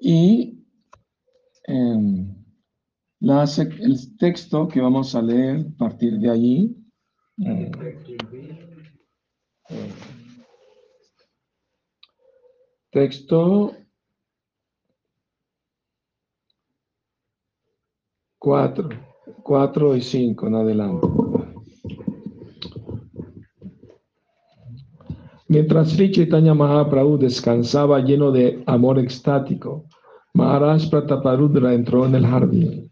Y em, el texto que vamos a leer a partir de allí. Eh, eh, texto 4, 4 y 5 en adelante. Mientras Sri Chaitanya Mahaprabhu descansaba lleno de amor extático, Maharaj Prataparudra entró en el jardín.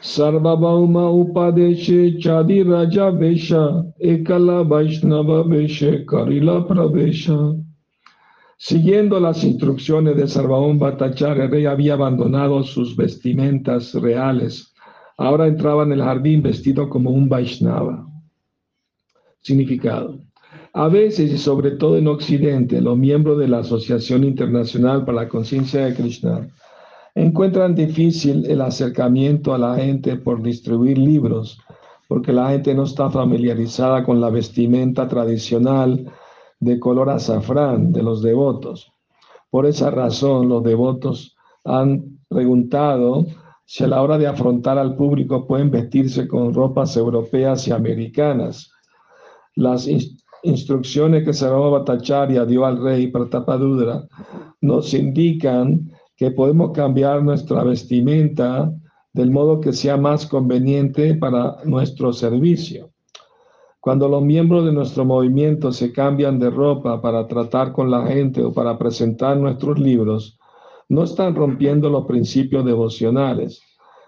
Sarvabhauma Upadeshe Chadi Raja Vesha Ekala Vaishnava Veshe Karila Pravesha Siguiendo las instrucciones de Sarvaón Bhattacharya, el rey había abandonado sus vestimentas reales. Ahora entraba en el jardín vestido como un Vaishnava. Significado. A veces, y sobre todo en Occidente, los miembros de la Asociación Internacional para la Conciencia de Krishna encuentran difícil el acercamiento a la gente por distribuir libros, porque la gente no está familiarizada con la vestimenta tradicional de color azafrán de los devotos. Por esa razón, los devotos han preguntado si a la hora de afrontar al público pueden vestirse con ropas europeas y americanas. Las instrucciones que Sarvama Bhattacharya dio al rey Pratapadudra nos indican que podemos cambiar nuestra vestimenta del modo que sea más conveniente para nuestro servicio. Cuando los miembros de nuestro movimiento se cambian de ropa para tratar con la gente o para presentar nuestros libros, no están rompiendo los principios devocionales.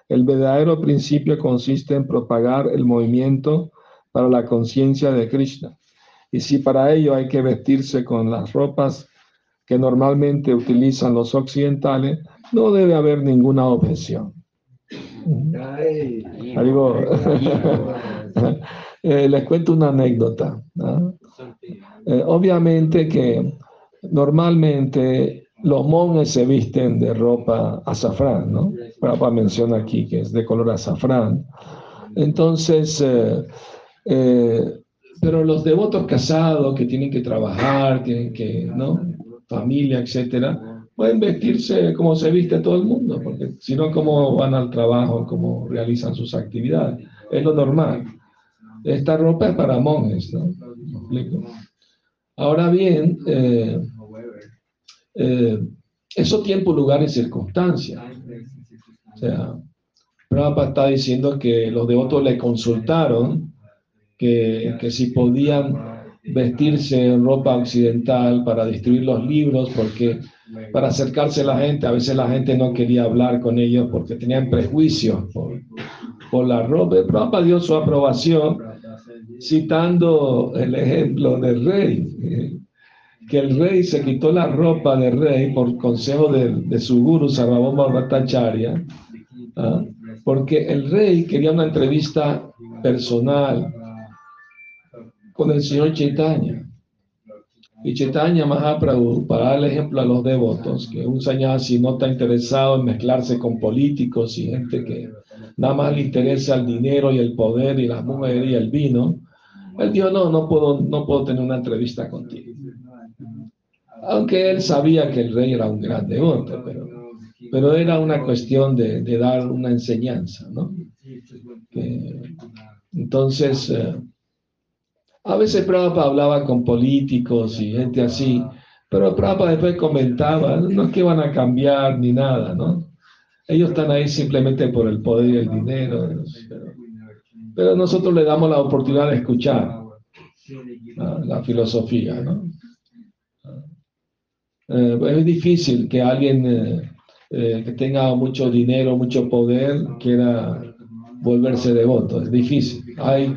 El verdadero principio consiste en propagar el movimiento para la conciencia de Krishna. Y si para ello hay que vestirse con las ropas que normalmente utilizan los occidentales, no debe haber ninguna objeción. Eh, les cuento una anécdota. Eh, obviamente que normalmente los monjes se visten de ropa azafrán, ¿no? Para menciona aquí que es de color azafrán. Entonces, eh, pero los devotos casados que tienen que trabajar, tienen que, ¿no? Familia, etcétera, pueden vestirse como se viste todo el mundo, porque si no, ¿cómo van al trabajo? ¿Cómo realizan sus actividades? Es lo normal. Esta ropa es para monjes, ¿no? Ahora bien, eh, eh, eso tiempo, lugar y circunstancia. O sea, Prabhupada está diciendo que los devotos le consultaron que, que si podían vestirse en ropa occidental para distribuir los libros, porque para acercarse a la gente, a veces la gente no quería hablar con ellos porque tenían prejuicios por, por la ropa. Prabhupada dio su aprobación citando el ejemplo del rey, que el rey se quitó la ropa del rey por consejo de, su guru Sarvabhauma Bhattacharya, ¿ah? porque el rey quería una entrevista personal con el señor Chaitanya. Y Chaitanya Mahaprabhu, para dar el ejemplo a los devotos, que un si no está interesado en mezclarse con políticos y gente que nada más le interesa el dinero y el poder y las mujeres y el vino, él dijo, no, no puedo, no puedo tener una entrevista contigo. Aunque él sabía que el rey era un gran devoto, pero, pero era una cuestión de, de dar una enseñanza, ¿no? entonces, eh, a veces Prabhupada hablaba con políticos y gente así, pero Prabhupada después comentaba, no es que van a cambiar ni nada, ¿no? Ellos están ahí simplemente por el poder y el dinero. Pero, pero nosotros le damos la oportunidad de escuchar la, filosofía. ¿no? Eh, es difícil que alguien eh, eh, que tenga mucho dinero, mucho poder, quiera volverse devoto. Es difícil. Hay,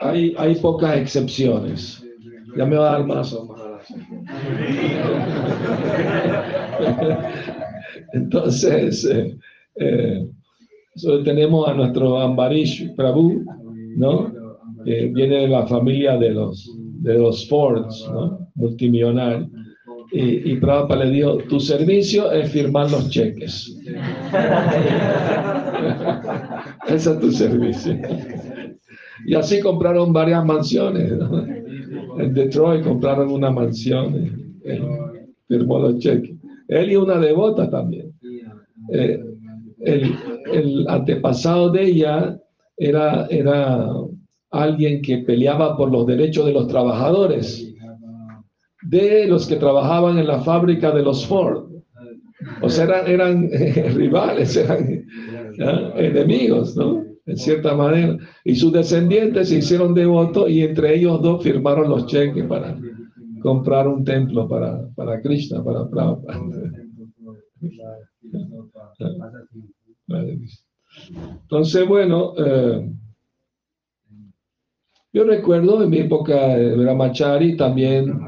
hay, hay pocas excepciones. Ya me va a dar más o más. Entonces, tenemos a nuestro Ambarish Prabhu, ¿no? Que viene de la familia de los, de los Fords, ¿no? Multimillonarios. Y, y Prabhupada le dijo, tu servicio es firmar los cheques. Ese es tu servicio. Y así compraron varias mansiones. En Detroit compraron una mansión. firmó los cheques. Él y una devota también. Eh, el, el, antepasado de ella era, era alguien que peleaba por los derechos de los trabajadores, de los que trabajaban en la fábrica de los Ford. O sea, eran, eran rivales, eran enemigos, ¿no? En cierta manera. Y sus descendientes se hicieron devotos y entre ellos dos firmaron los cheques para comprar un templo para, para Krishna, para Prabhupada. Entonces, bueno, eh, yo recuerdo en mi época de Brahmachari también,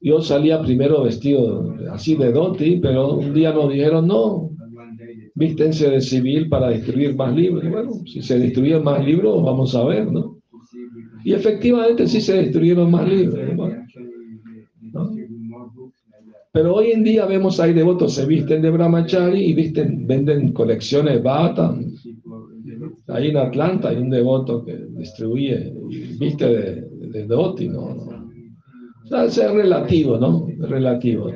yo salía primero vestido así de doti, pero un día nos dijeron, no, vístense de civil para distribuir más libros. bueno, si se distribuyen más libros, vamos a ver, ¿no? Y efectivamente sí se distribuyeron más libros. Pero hoy en día vemos hay devotos se visten de brahmachari y visten, venden colecciones bata. Ahí en Atlanta hay un devoto que distribuye viste de, de doti, ¿no? O sea, es relativo, ¿no? relativo.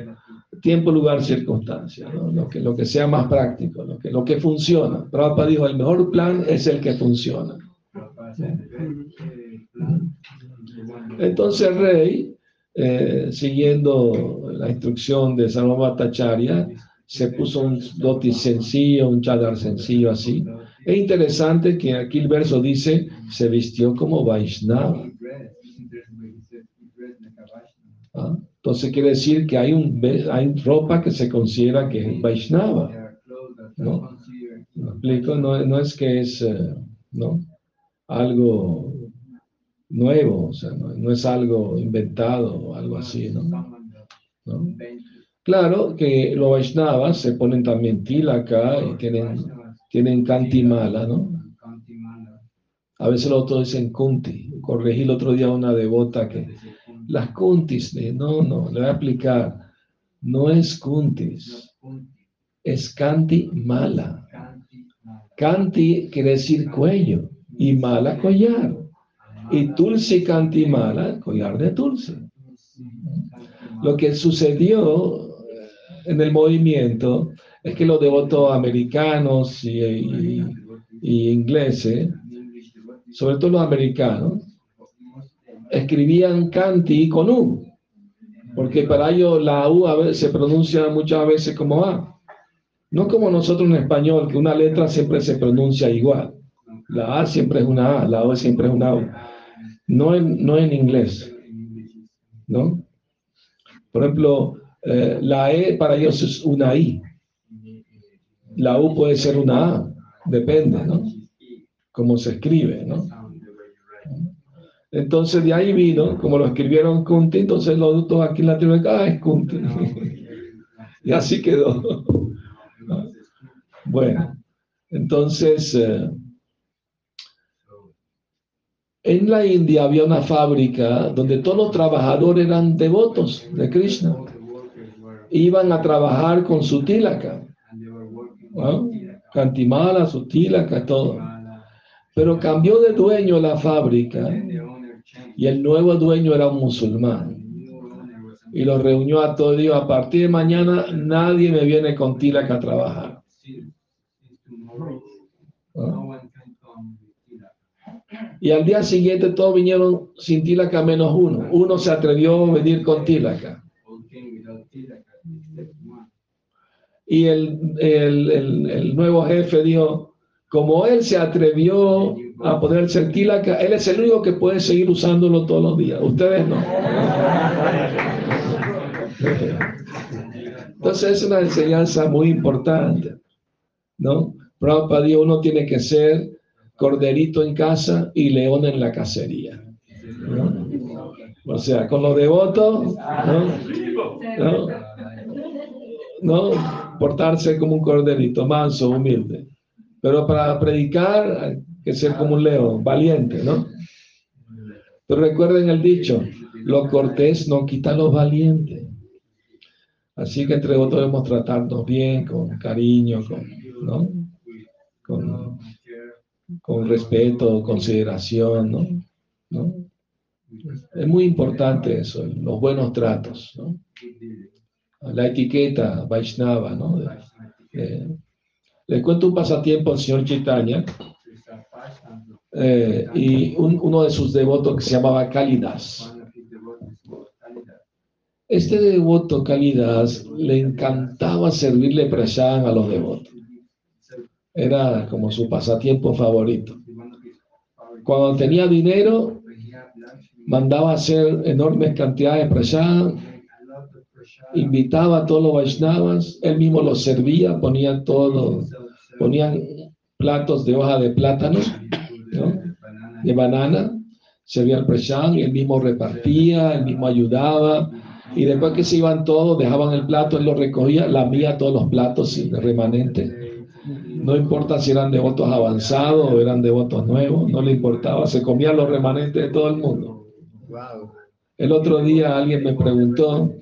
Tiempo, lugar, circunstancia, ¿no? lo, que, lo que sea más práctico, lo que, lo que funciona. Prabhupada dijo, el mejor plan es el que funciona. Entonces el rey eh, siguiendo la instrucción de Sarvabhatacharya, se puso un doti sencillo, un chadar sencillo así. Es interesante que aquí el verso dice, se vistió como Vaishnava. ¿Ah? Entonces quiere decir que hay, un, hay ropa que se considera que es Vaishnava. ¿no? No, no es que es eh, ¿no? algo nuevo, o sea, no, es algo inventado o algo así, ¿no? Claro que los Vaishnavas se ponen también tilaka y tienen, tienen kantimala, ¿no? A veces los otros dicen kunti. Corregí el otro día a una devota que las kuntis, no, no, le voy a explicar. No es kuntis, es kanti mala. Kanti quiere decir cuello y mala. collar. Y Tulsi Cantimala, collar de Tulsi. Lo que sucedió en el movimiento es que los devotos americanos y, ingleses, sobre todo los americanos, escribían Canti con U, porque para ellos la U a veces se pronuncia muchas veces como A. No como nosotros en español, que una letra siempre se pronuncia igual. La A siempre es una A, la O siempre es una U no en, no en inglés, ¿no? Por ejemplo, eh, la E para ellos es una I. La U puede ser una A, depende, ¿no? Cómo se escribe, ¿no? Entonces de ahí vino, como lo escribieron Kunti, entonces los adultos aquí en Latinoamérica, ah, es Kunti. y así quedó. bueno, entonces... Eh, en la India había una fábrica donde todos los trabajadores eran devotos de Krishna. Iban a trabajar con su tilaka. Cantimala, su tilaka, todo. Pero cambió de dueño la fábrica y el nuevo dueño era un musulmán. Y lo reunió a todos y dijo, a partir de mañana nadie me viene con tilaka a trabajar. Y al día siguiente todos vinieron sin tilaka menos uno. Uno se atrevió a venir con tilaka. Y el, el, el, nuevo jefe dijo, como él se atrevió a ponerse el tilaka, él es el único que puede seguir usándolo todos los días. Ustedes no. Entonces es una enseñanza muy importante, ¿no? Prabhupada dijo, uno tiene que ser corderito en casa y león en la cacería. O sea, con los devotos, ¿no? ¿no? Portarse como un corderito, manso, humilde. Pero para predicar hay que ser como un león, valiente, ¿no? Pero recuerden el dicho, lo cortés no quita los valientes. Así que entre otros debemos tratarnos bien, con cariño, con, ¿no? con con respeto, consideración, ¿no? ¿no? Es muy importante eso, los buenos tratos, ¿no? la etiqueta Vaishnava, ¿no? Le cuento un pasatiempo al señor Chaitanya eh, y uno de sus devotos que se llamaba Kalidas. Este devoto Kalidas le encantaba servirle prashan a los devotos. Era como su pasatiempo favorito. Cuando tenía dinero, mandaba hacer enormes cantidades de prashan, invitaba a todos los Vaishnavas, él mismo los servía, ponía todo, ponían platos de hoja de plátano, de banana, servía el prashan, y él mismo repartía, él mismo ayudaba, y después que se iban todos, dejaban el plato, él lo recogía, lamía todos los platos sin remanente. No importa si eran devotos avanzados o eran devotos nuevos, no le importaba, se comían los remanentes de todo el mundo. El otro día alguien me preguntó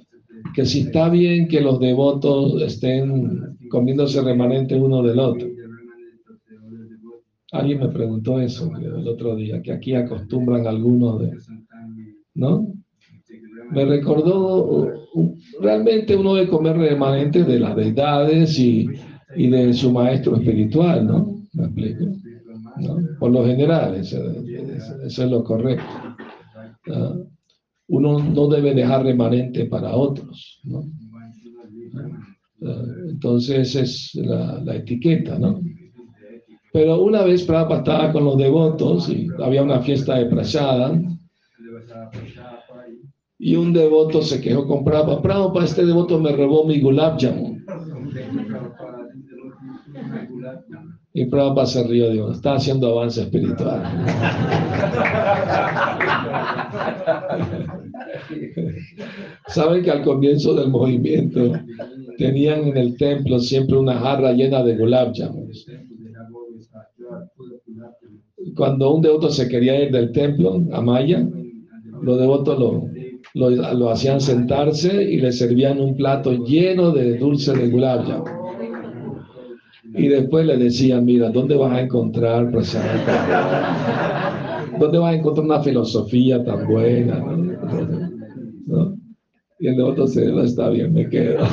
que si está bien que los devotos estén comiéndose remanentes uno del otro. Alguien me preguntó eso el otro día, que aquí acostumbran algunos de... ¿No? me recordó, realmente uno de comer remanentes de las deidades y, y, de su maestro espiritual, ¿no? ¿Me explico? Por lo general, eso, es lo correcto. Uno no debe dejar remanente para otros, ¿no? Entonces es la, la etiqueta, ¿no? Pero una vez Prabhupada estaba con los devotos y había una fiesta de prasada y un devoto se quejó con Prabhupada. Prabhupada, este devoto me robó mi gulab jamun. Y Prabhupada se rió, dijo, está haciendo avance espiritual. Saben que al comienzo del movimiento tenían en el templo siempre una jarra llena de gulab jamun. Cuando un devoto se quería ir del templo a Maya, los devotos lo, lo, hacían sentarse y le servían un plato lleno de dulce de gulab Y después le decían, mira, ¿dónde vas a encontrar ¿Dónde vas a encontrar una filosofía tan buena? Y el otro se no está bien, me quedo.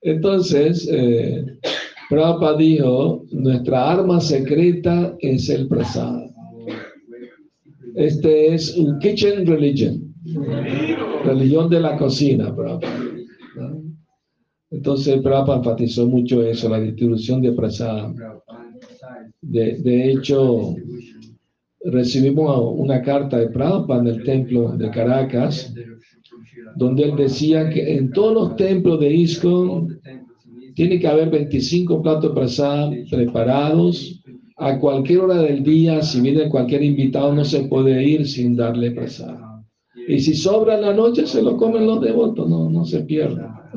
Entonces, eh, Prabhupada dijo, nuestra arma secreta es el prasad. Este es un kitchen religion, religión de la cocina, Entonces, Prabhupada enfatizó mucho eso, la distribución de prasad. De, de, hecho, recibimos una carta de Prabhupada en el templo de Caracas, donde él decía que en todos los templos de ISKCON tiene que haber 25 platos de prasad preparados a cualquier hora del día, si viene cualquier invitado, no se puede ir sin darle prasad. Y si sobra en la noche, se lo comen los devotos, no, no se pierda.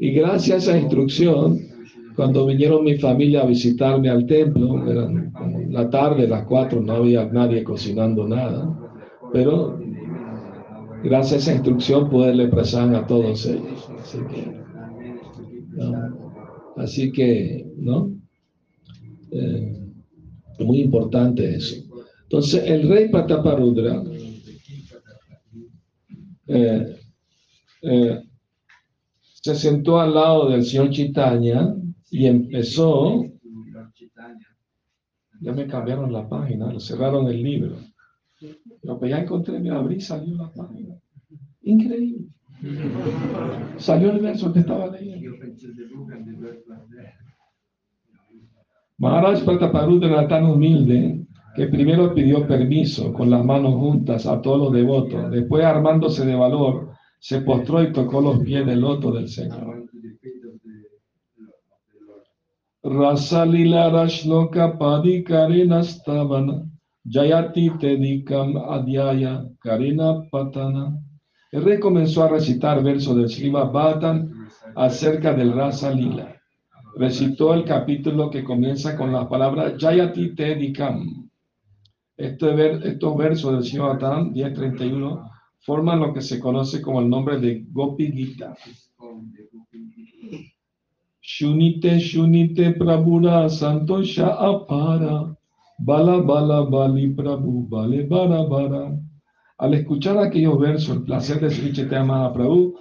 Y gracias a esa instrucción, cuando vinieron mi familia a visitarme al templo, eran la tarde, las cuatro, no había nadie cocinando nada, pero gracias a esa instrucción pude darle prasad a todos ellos. Así que, Así que ¿no? Eh, muy importante eso. Entonces, el rey Pataparudra eh, eh, se sentó al lado del señor Chitaña y empezó. Ya me cambiaron la página, cerraron el libro. Pero pues ya encontré, me abrí, salió la página. Increíble. Salió el verso que estaba leyendo. Maharaj Prataparudra era tan humilde que primero pidió permiso con las manos juntas a todos los devotos. Después, armándose de valor, se postró y tocó los pies del loto del Señor. Rasalila Rashloka Padi Karina Stavana Jayati Tedikam Adyaya Karina Patana. El rey comenzó a recitar versos del Srimad Bhattan acerca del Rasa Lila recitó el capítulo que comienza con las palabras Jayati Tedikam. Este estos versos del Señor 10.31 forman lo que se conoce como el nombre de Gopi Gita. Shunite Shunite Prabhura Santosha Apara Bala Bala Bali Prabhu Bale Bara Bara Al escuchar aquellos versos, el placer de Sri Chaitanya Mahaprabhu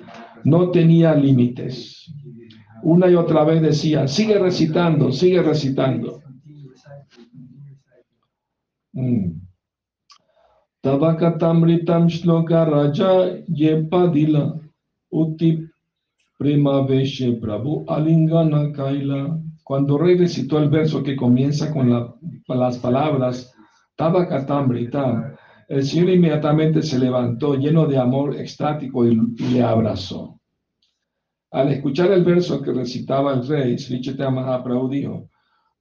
no tenía límites. Una y otra vez decía, sigue recitando, sigue recitando. Mm. Tavakatamritam shloka raja yepadila uti veshe prabhu alingana kaila. Cuando rey recitó el verso que comienza con las palabras Tavakatamritam, el Señor inmediatamente se levantó lleno de amor extático y, le abrazó. Al escuchar el verso que recitaba el rey, Sri Mahaprabhu dijo,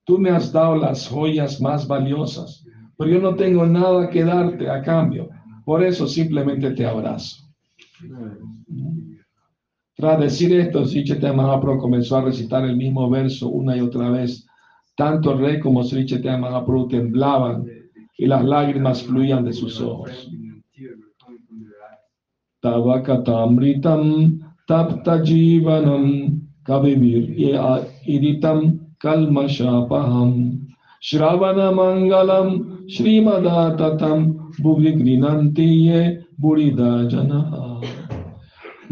tú me has dado las joyas más valiosas, pero yo no tengo nada que darte a cambio. Por eso simplemente te abrazo. Tras decir esto, Sri Mahaprabhu comenzó a recitar el mismo verso una y otra vez. Tanto el rey como Sri Chaitanya Mahaprabhu temblaban y las lágrimas fluían de sus ojos. Tavakatamritam tapta jivanam kavivir iritam kalmashapaham shravana mangalam shrimadatam bhuvigrinantiye burida janaha.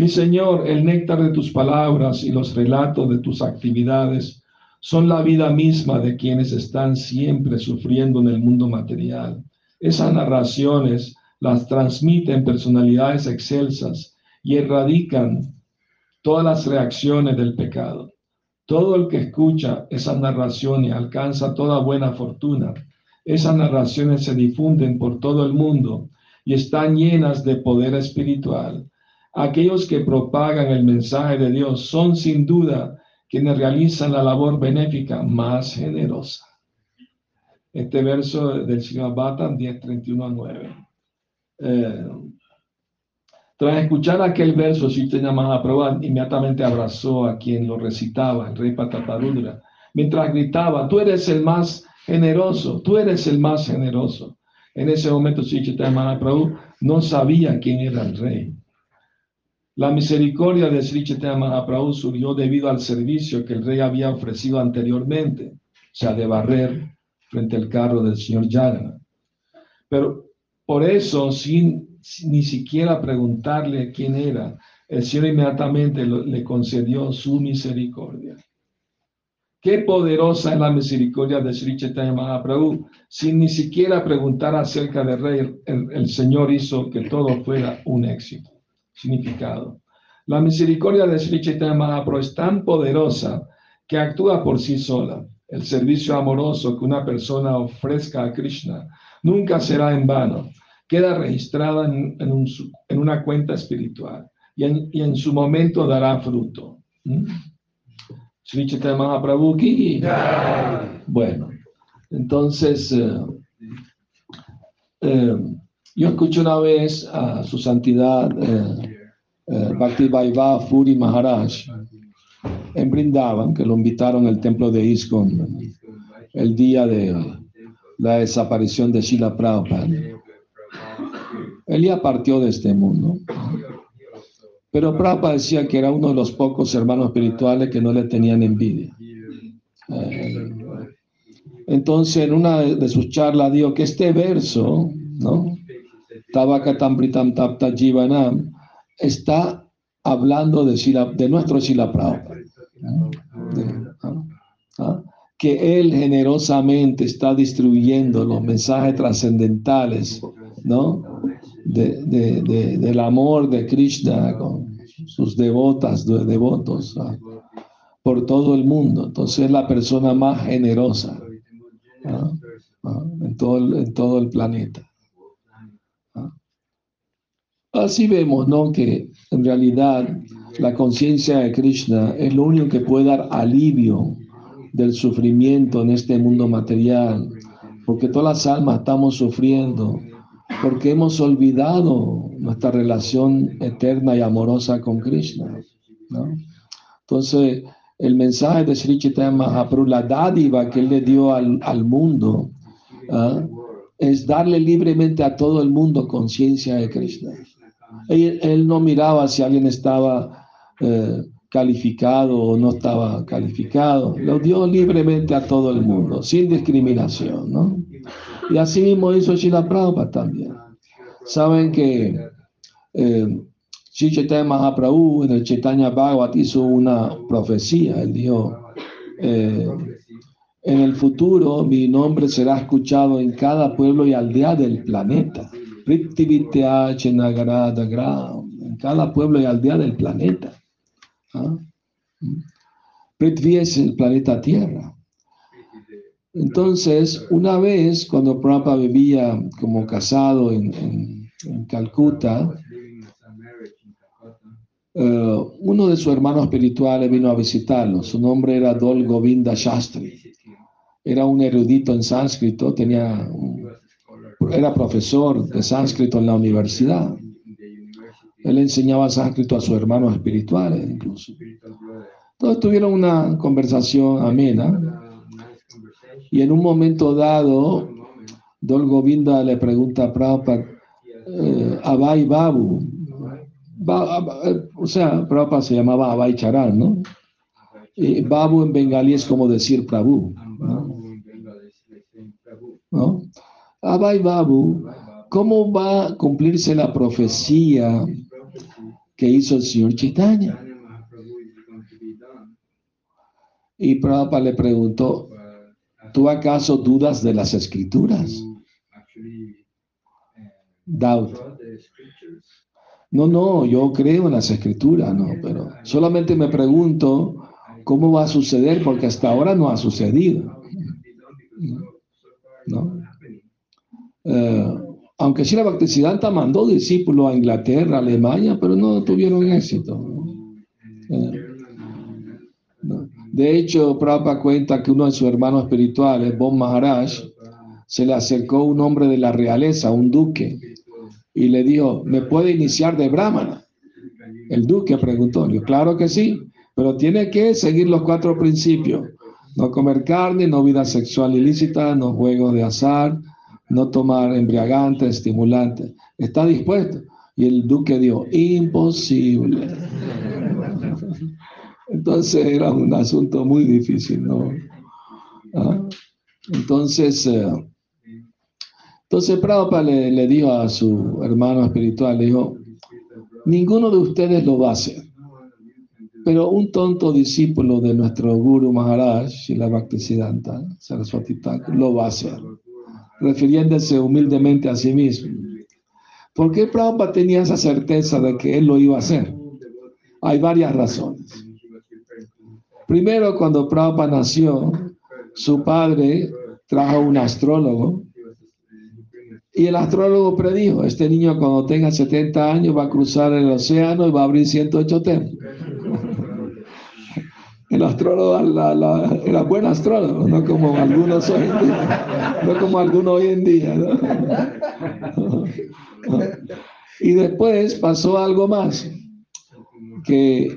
Mi Señor, el néctar de tus palabras y los relatos de tus actividades son la vida misma de quienes están siempre sufriendo en el mundo material. Esas narraciones las transmiten personalidades excelsas y erradican todas las reacciones del pecado. Todo el que escucha esas narraciones alcanza toda buena fortuna. Esas narraciones se difunden por todo el mundo y están llenas de poder espiritual. Aquellos que propagan el mensaje de Dios son sin duda quienes realizan la labor benéfica más generosa. Este verso del Señor Bhattan 10, 31 a 9. Eh, tras escuchar aquel verso, si te a probar, inmediatamente abrazó a quien lo recitaba, el rey Pataparudra, mientras gritaba, tú eres el más generoso, tú eres el más generoso. En ese momento, si Mahaprabhu no sabía quién era el rey. La misericordia de Sri Chaitanya Mahaprabhu surgió debido al servicio que el rey había ofrecido anteriormente, o sea, de barrer frente al carro del señor Jagannath. Pero por eso, sin, ni siquiera preguntarle quién era, el Señor inmediatamente le concedió su misericordia. Qué poderosa es la misericordia de Sri Chaitanya Mahaprabhu. Sin ni siquiera preguntar acerca del rey, el Señor hizo que todo fuera un éxito significado. La misericordia de Sri Chaitanya Mahaprabhu es tan poderosa que actúa por sí sola. El servicio amoroso que una persona ofrezca a Krishna nunca será en vano. Queda registrada en, en, una cuenta espiritual y en, y en, su momento dará fruto. ¿Mm? Sri Chaitanya Mahaprabhu ki. Bueno, entonces, eh, eh, yo escuché una vez a su santidad eh, eh, Bhakti Vaivá Furi Maharaj en Brindavan, que lo invitaron al templo de ISKCON el día de la desaparición de Shila Prabhupada. Él ya partió de este mundo. Pero Prabhupada decía que era uno de los pocos hermanos espirituales que no le tenían envidia. Eh, entonces, en una de sus charlas dijo que este verso, ¿no? Tabakatam Britam Tapta Jivanam, está hablando de, de nuestro Sila ¿ah? que él generosamente está distribuyendo los mensajes trascendentales ¿no? del amor de Krishna con sus devotas, devotos ¿ah? por todo el mundo. Entonces es la persona más generosa ¿ah? en, todo en todo el planeta. Así vemos, ¿no? Que en realidad la conciencia de Krishna es lo único que puede dar alivio del sufrimiento en este mundo material, porque todas las almas estamos sufriendo, porque hemos olvidado nuestra relación eterna y amorosa con Krishna. ¿no? Entonces, el mensaje de Sri Chaitanya Mahaprabhu, la dádiva que él le dio al, al mundo, ¿ah? es darle libremente a todo el mundo conciencia de Krishna. Él, no miraba si alguien estaba eh, calificado o no estaba calificado. Lo dio libremente a todo el mundo, sin discriminación, ¿no? Y así mismo hizo Shila Prabhupada también. Saben que eh, Chaitanya Mahaprabhu en el Chaitanya Bhagavat hizo una profecía. Él dijo, eh, en el futuro mi nombre será escuchado en cada pueblo y aldea del planeta. En cada pueblo y aldea del planeta. ¿Ah? Es el planeta Tierra. Entonces, una vez, cuando Prabhupada vivía como casado en, en, Calcuta, eh, uno de sus hermanos espirituales vino a visitarlo. Su nombre era Dol Govinda Shastri. Era un erudito en sánscrito, tenía era profesor de sánscrito en la universidad. Él enseñaba sánscrito a sus hermanos espirituales incluso. Todos tuvieron una conversación amena. Y en un momento dado, Dol Govinda le pregunta a Prabhupada, eh, Abai Babu, o sea, Prabhupada se llamaba Abai Charan, ¿no? Y Babu en bengalí es como decir Prabhu. ¿no? Abai Babu, ¿cómo va a cumplirse la profecía que hizo el señor Chaitanya? Y Prabhupada le preguntó, ¿tú acaso dudas de las escrituras? Doubt. No, no, yo creo en las escrituras, no, pero solamente me pregunto cómo va a suceder porque hasta ahora no ha sucedido. ¿No? Eh, aunque la Bhaktisiddhanta mandó discípulos a Inglaterra, Alemania, pero no tuvieron éxito. Eh, de hecho, Prabhupada cuenta que uno de sus hermanos espirituales, Bon Maharaj, se le acercó un hombre de la realeza, un duque, y le dijo, ¿me puede iniciar de Brahmana? El duque preguntó, yo, claro que sí, pero tiene que seguir los cuatro principios. No comer carne, no vida sexual ilícita, no juegos de azar, no tomar embriagantes, estimulantes. ¿Está dispuesto? Y el duque dijo, imposible. Entonces era un asunto muy difícil, ¿no? ¿Ah? Entonces, eh, entonces Prabhupada le, le, dijo a su hermano espiritual, le dijo, ninguno de ustedes lo va a hacer. Pero un tonto discípulo de nuestro Guru Maharaj, Shila Bhaktisiddhanta Saraswati Thakur, lo va a hacer refiriéndose humildemente a sí mismo. ¿Por qué Prabhupada tenía esa certeza de que él lo iba a hacer? Hay varias razones. Primero, cuando Prabhupada nació, su padre trajo un astrólogo y el astrólogo predijo, este niño cuando tenga 70 años va a cruzar el océano y va a abrir 108 templos. El astrólogo la, era buen astrólogo, no como algunos hoy en día. No como algunos hoy en día. Y después pasó algo más, que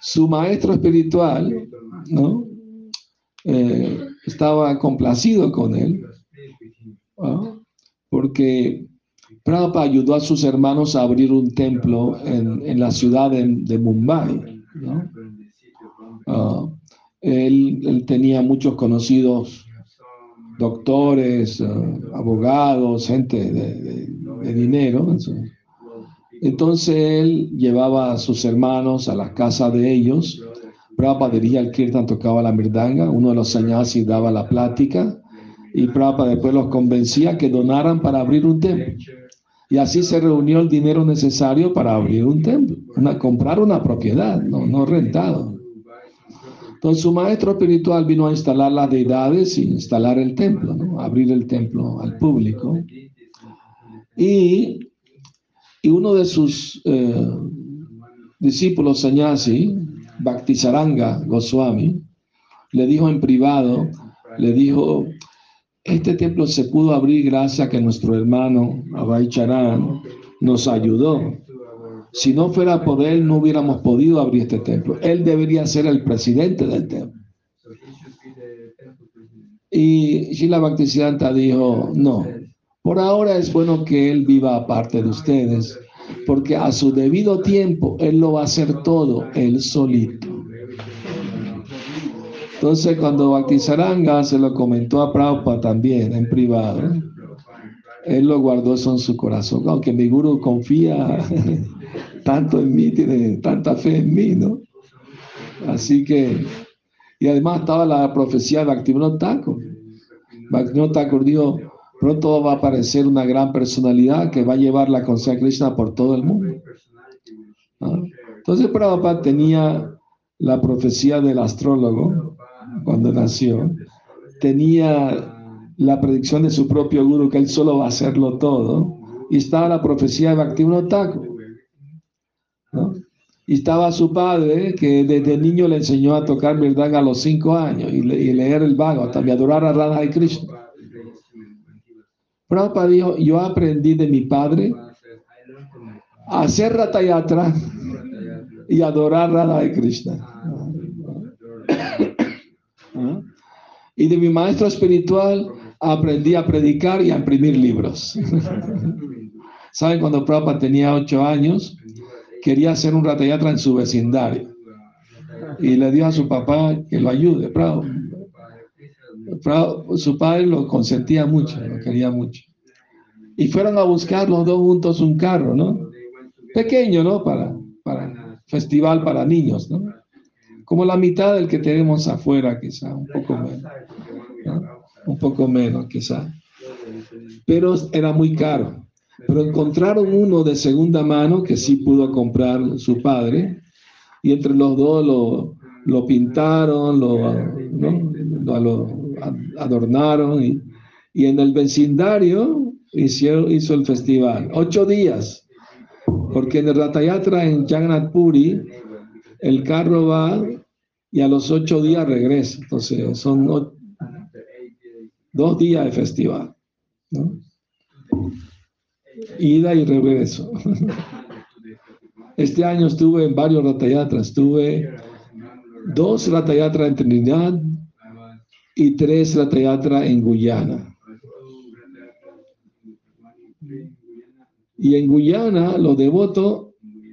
su maestro espiritual ¿no? Eh, estaba complacido con él, porque Prabhupada ayudó a sus hermanos a abrir un templo en, la ciudad de, de Mumbai. ¿no? Ah, él, tenía muchos conocidos doctores, ah, abogados, gente de, dinero. Entonces él llevaba a sus hermanos a las casas de ellos. Prabhupada dirigía el kirtan, tocaba la mirdanga. Uno de los sannyasis daba la plática. Y Prabhupada después los convencía que donaran para abrir un templo. Y así se reunió el dinero necesario para abrir un templo, una, comprar una propiedad, no rentado. Entonces su maestro espiritual vino a instalar las deidades y instalar el templo, abrir el templo al público. Y, y uno de sus eh, discípulos, Sanyasi, Bhaktisaranga Goswami, le dijo en privado, le dijo, este templo se pudo abrir gracias a que nuestro hermano Abhay Charan nos ayudó. Si no fuera por él, no hubiéramos podido abrir este templo. Él debería ser el presidente del templo. Y Shila Bhaktisiddhanta dijo, no, por ahora es bueno que él viva aparte de ustedes, porque a su debido tiempo él lo va a hacer todo, él solito. Entonces cuando Bhaktisaranga se lo comentó a Prabhupada también en privado, él lo guardó eso en su corazón. Aunque mi guru confía tanto en mí, tiene tanta fe en mí, ¿no? Así que, y además estaba la profecía de Bhaktivinoda Thakur. Bhaktivinoda Thakur dijo, pronto va a aparecer una gran personalidad que va a llevar la conciencia Krishna por todo el mundo. Entonces Prabhupada tenía la profecía del astrólogo cuando nació, tenía la predicción de su propio guru que él solo va a hacerlo todo, y estaba la profecía de Bhaktivinoda Thakur. Y estaba su padre, que desde niño le enseñó a tocar verdad a los cinco años y, leer el vago, también adorar a Radha y Krishna. Prabhupada dijo, yo aprendí de mi padre a hacer Ratayatra y adorar a Radha y Krishna. Y de mi maestro espiritual aprendí a predicar y a imprimir libros. ¿Saben? Cuando Prabhupada tenía ocho años, quería hacer un ratayatra en su vecindario y le dio a su papá que lo ayude. Prado. su padre lo consentía mucho, lo quería mucho. Y fueron a buscar los dos juntos un carro, ¿no? Pequeño, ¿no? Para, para festival para niños, ¿no? Como la mitad del que tenemos afuera, quizá, un poco menos. Un poco menos, quizá. Pero era muy caro. Pero encontraron uno de segunda mano que sí pudo comprar su padre y entre los dos lo, lo pintaron, lo, lo, adornaron y, y, en el vecindario hicieron, hizo el festival. Ocho días, porque en el Ratayatra en Jagannath Puri el carro va y a los ocho días regresa. Entonces son dos días de festival. ¿no? Ida y regreso. Este año estuve en varios ratayatras, estuve dos ratayatras en Trinidad y tres ratayatras en Guyana. Y en Guyana los devotos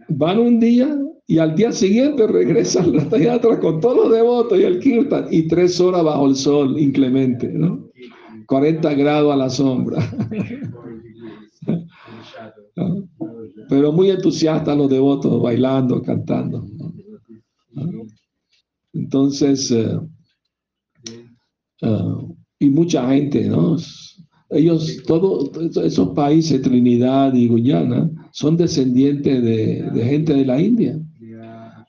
van un día y al día siguiente regresan al ratayatra con todos los devotos y el kirtan y tres horas bajo el sol inclemente, ¿no? 40 grados a la sombra. Pero muy entusiastas los devotos, bailando, cantando. Entonces, eh, eh, y mucha gente, ¿no? Ellos, todos esos países, Trinidad y Guyana, son descendientes de, gente de la India.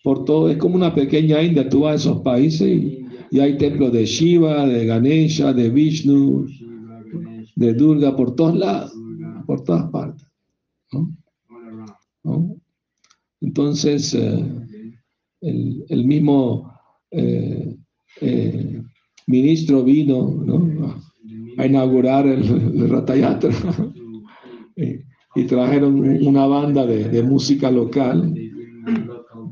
Por todo, es como una pequeña India. Tú vas a esos países y, y hay templos de Shiva, de Ganesha, de Vishnu, de Durga, por todos lados, por todas partes. Entonces, eh, el, mismo eh, eh, ministro vino a inaugurar el, Ratayatra y, trajeron una banda de, música local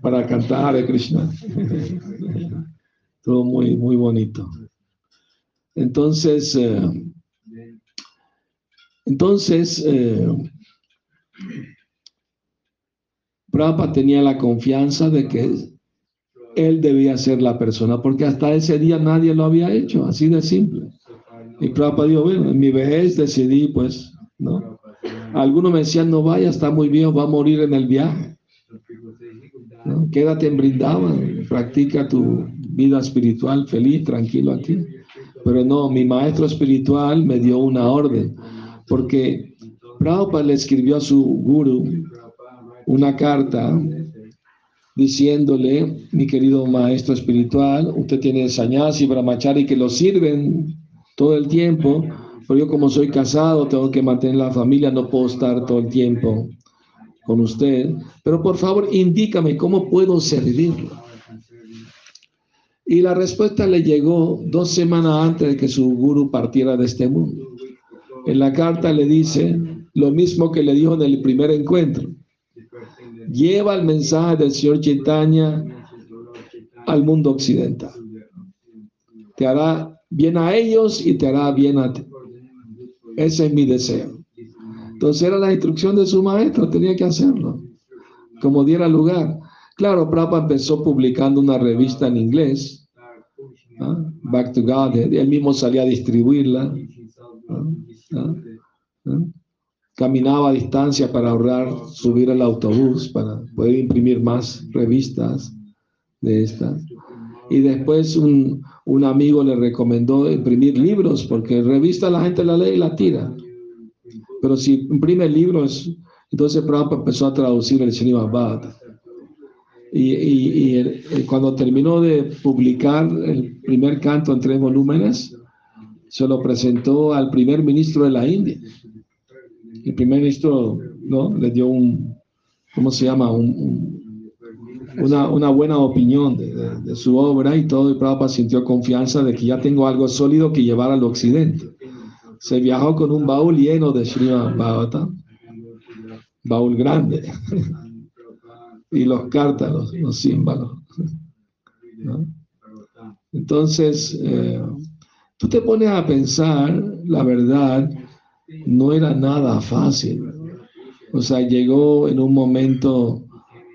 para cantar a Krishna. Todo muy, muy bonito. Entonces, entonces, Prabhupada tenía la confianza de que él debía ser la persona, porque hasta ese día nadie lo había hecho, así de simple. Y Prabhupada dijo, bueno, en mi vejez decidí, pues, ¿no? Algunos me decían, no vaya, está muy viejo, va a morir en el viaje. Quédate en Brindavan, practica tu vida espiritual feliz, tranquilo aquí. Pero no, mi maestro espiritual me dio una orden, porque Prabhupada le escribió a su guru una carta diciéndole, mi querido maestro espiritual, usted tiene sañas y brahmachari que lo sirven todo el tiempo, pero yo como soy casado, tengo que mantener la familia, no puedo estar todo el tiempo con usted, pero por favor indícame cómo puedo servirlo. Y la respuesta le llegó dos semanas antes de que su guru partiera de este mundo. En la carta le dice lo mismo que le dijo en el primer encuentro lleva el mensaje del Señor Chaitanya al mundo occidental. Te hará bien a ellos y te hará bien a ti. Ese es mi deseo. Entonces era la instrucción de su maestro, tenía que hacerlo, como diera lugar. Claro, Prabhupada empezó publicando una revista en inglés, Back to God, él mismo salía a distribuirla. Caminaba a distancia para ahorrar subir al autobús, para poder imprimir más revistas de estas. Y después un, un amigo le recomendó imprimir libros, porque revista la gente la lee y la tira. Pero si imprime libros, entonces Prabhupada empezó a traducir el Srimad Y, y, y cuando terminó de publicar el primer canto en tres volúmenes, se lo presentó al primer ministro de la India. El primer ministro ¿no? le dio un, ¿cómo se llama? Un, una, una, buena opinión de, su obra y todo, y Prabhupada sintió confianza de que ya tengo algo sólido que llevar al occidente. Se viajó con un baúl lleno de Srimad Bhagavatam, baúl grande, y los cartas, los, símbolos. Entonces, eh, tú te pones a pensar, la verdad, no era nada fácil. O sea, llegó en un momento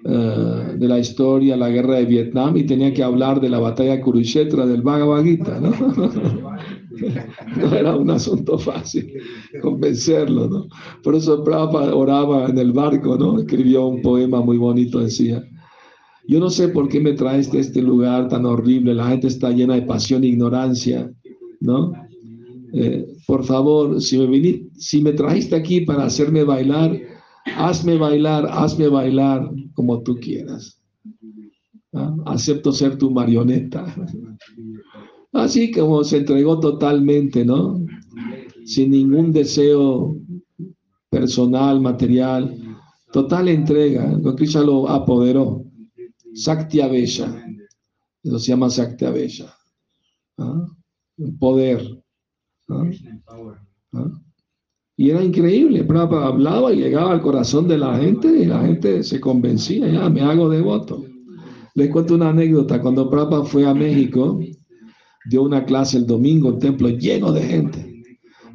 uh, de la historia, la guerra de Vietnam, y tenía que hablar de la batalla de Kurukshetra, del Bhagavad Gita, ¿no? no era un asunto fácil convencerlo, ¿no? Por eso Prabhupada oraba en el barco, ¿no? Escribió un poema muy bonito, decía, yo no sé por qué me traes de este lugar tan horrible, la gente está llena de pasión e ignorancia, ¿no? Eh, por favor, si me, si me trajiste aquí para hacerme bailar, hazme bailar, hazme bailar como tú quieras. ¿Ah? Acepto ser tu marioneta. Así como se entregó totalmente, ¿no? Sin ningún deseo personal, material, total entrega. Lo que ella lo apoderó. Sakti Abella. Eso se llama Sakti Abella. ¿Ah? Poder. Y era increíble, Prabhupada hablaba y llegaba al corazón de la gente y la gente se convencía, ya me hago devoto. Les cuento una anécdota, cuando Prabhupada fue a México, dio una clase el domingo, un templo lleno de gente.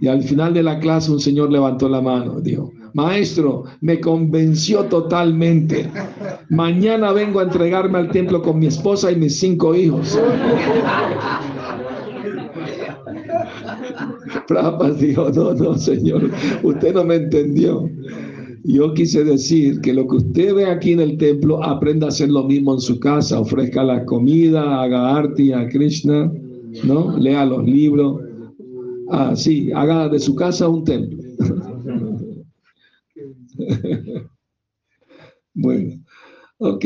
Y al final de la clase un señor levantó la mano, dijo, maestro, me convenció totalmente. Mañana vengo a entregarme al templo con mi esposa y mis cinco hijos. Prabhupada dijo, no, no, señor, usted no me entendió. Yo quise decir que lo que usted ve aquí en el templo, aprenda a hacer lo mismo en su casa, ofrezca la comida, haga arti a Krishna, ¿no? Lea los libros. Ah, sí, haga de su casa un templo. bueno, ok.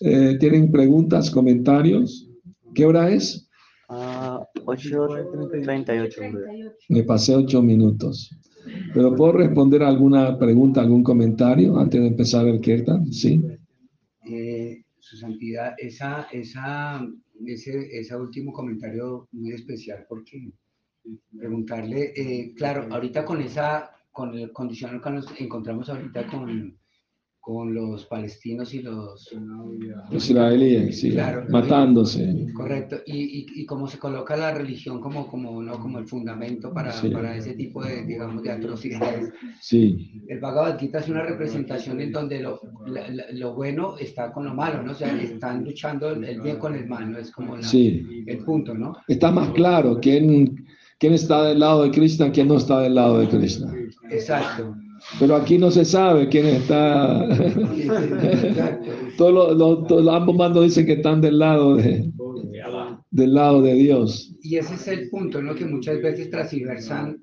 Eh, ¿Tienen preguntas, comentarios? ¿Qué hora es? 8.38. Me pasé ocho minutos. ¿Pero puedo responder alguna pregunta, algún comentario antes de empezar el Kirtan? Sí. Eh, su Santidad, esa, esa, ese, ese último comentario muy especial porque preguntarle, eh, claro, ahorita con esa, con el condicional que nos encontramos ahorita con, con los palestinos y los, israelíes, sí, matándose. Correcto, y, y, cómo se coloca la religión como, como, ¿no? como el fundamento para, para ese tipo de, digamos, de atrocidades. Sí. El Bhagavad Gita es una representación en donde lo, lo bueno está con lo malo, ¿no? O sea, están luchando el, bien con el mal, ¿no? Es como el punto, ¿no? Está más claro quién, quién está del lado de Krishna, quién no está del lado de Krishna. Exacto. Pero aquí no se sabe quién está. todos los, ambos mandos dicen que están del lado de, del lado de Dios. Y ese es el punto, ¿no? Que muchas veces transversan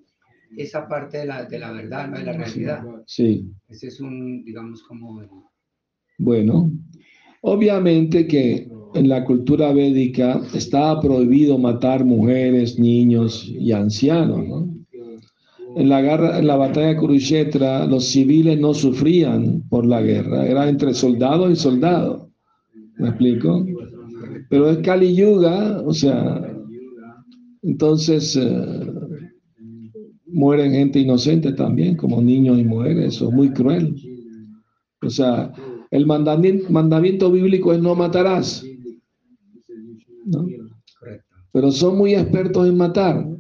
esa parte de la, de la verdad, ¿no? de la realidad. Sí. Ese es un, digamos, como... Bueno, obviamente que en la cultura védica estaba prohibido matar mujeres, niños y ancianos, ¿no? En la, guerra, en la batalla de Kurukshetra, los civiles no sufrían por la guerra, era entre soldados y soldados. ¿Me explico? Pero es Kali Yuga, o sea, entonces eh, mueren gente inocente también, como niños y mujeres, eso es muy cruel. O sea, el mandamiento, mandamiento bíblico es no matarás. Pero son muy expertos en matar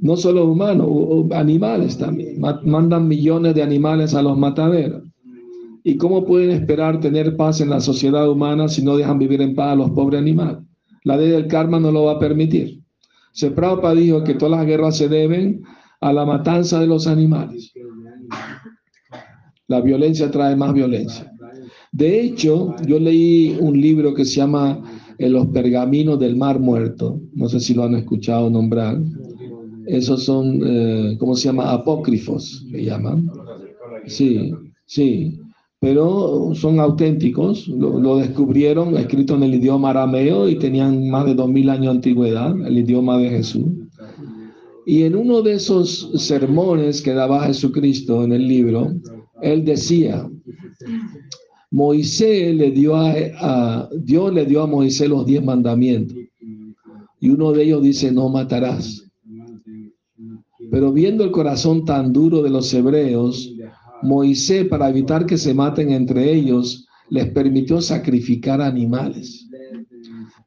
no solo humanos, animales también. Mandan millones de animales a los mataderos. ¿Y cómo pueden esperar tener paz en la sociedad humana si no dejan vivir en paz a los pobres animales? La ley del karma no lo va a permitir. Se dijo que todas las guerras se deben a la matanza de los animales. La violencia trae más violencia. De hecho, yo leí un libro que se llama eh, Los pergaminos del mar muerto. No sé si lo han escuchado nombrar. Esos son, eh, ¿cómo se llama? Apócrifos, le llaman. Sí, sí. Pero son auténticos. Lo, lo descubrieron escrito en el idioma arameo y tenían más de dos mil años de antigüedad, el idioma de Jesús. Y en uno de esos sermones que daba Jesucristo en el libro, él decía, Moisés le dio a, Dios le dio a Moisés los diez mandamientos. Y uno de ellos dice, no matarás. Pero viendo el corazón tan duro de los hebreos, Moisés, para evitar que se maten entre ellos, les permitió sacrificar animales.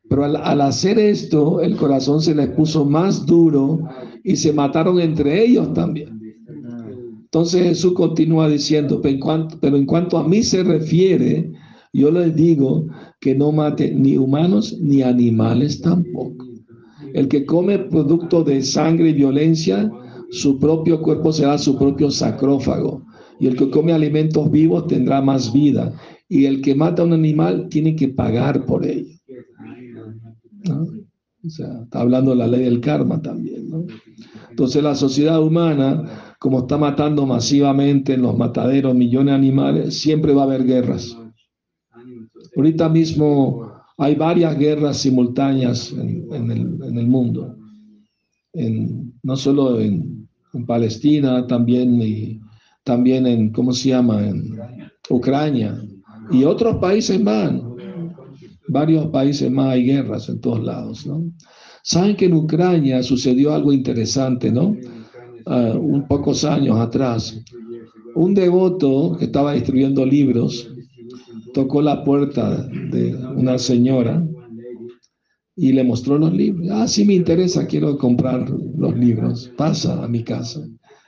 Pero al, hacer esto, el corazón se les puso más duro y se mataron entre ellos también. Entonces Jesús continúa diciendo, pero en, cuanto, pero en cuanto a mí se refiere, yo les digo que no mate ni humanos ni animales tampoco. El que come producto de sangre y violencia, su propio cuerpo será su propio sacrófago. Y el que come alimentos vivos tendrá más vida. Y el que mata a un animal tiene que pagar por ello. O sea, está hablando de la ley del karma también. ¿no? Entonces la sociedad humana como está matando masivamente en los mataderos millones de animales, siempre va a haber guerras. Ahorita mismo hay varias guerras simultáneas en, el, mundo, no solo en, Palestina, también, y, también en, ¿cómo se llama?, en Ucrania y otros países más. Varios países más hay guerras en todos lados, ¿no? Saben que en Ucrania sucedió algo interesante, ¿no? uh, un pocos años atrás, un devoto que estaba distribuyendo libros tocó la puerta de una señora y le mostró los libros. Ah, sí me interesa, quiero comprar los libros. Pasa a mi casa.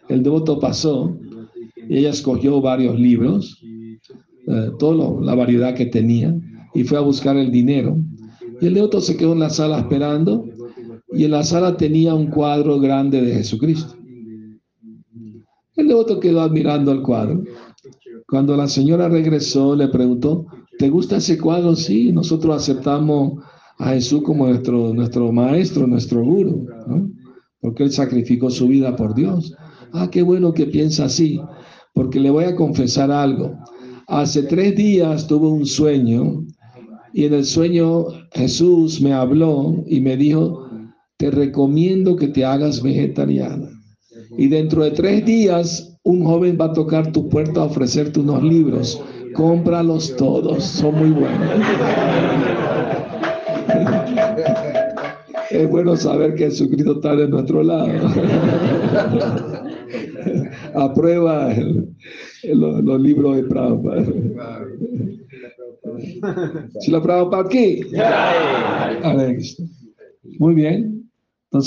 El devoto pasó ella escogió varios libros, eh, toda la variedad que tenía, y fue a buscar el dinero. Y el devoto se quedó en la sala esperando y en la sala tenía un cuadro grande de Jesucristo. El devoto quedó admirando el cuadro. Cuando la señora regresó, le preguntó, ¿te gusta ese cuadro? Sí, nosotros aceptamos a Jesús como nuestro, nuestro maestro, nuestro guru, porque él sacrificó su vida por Dios. Ah, qué bueno que piensa así, porque le voy a confesar algo. Hace tres días tuve un sueño y en el sueño Jesús me habló y me dijo, te recomiendo que te hagas vegetariana. Y dentro de tres días, un joven va a tocar tu puerta a ofrecerte unos libros. Cómpralos todos, son muy buenos. Es bueno saber que Jesucristo está de nuestro lado. Aprueba los, libros de Prabhupada. Si la Prabhupada aquí. Muy bien.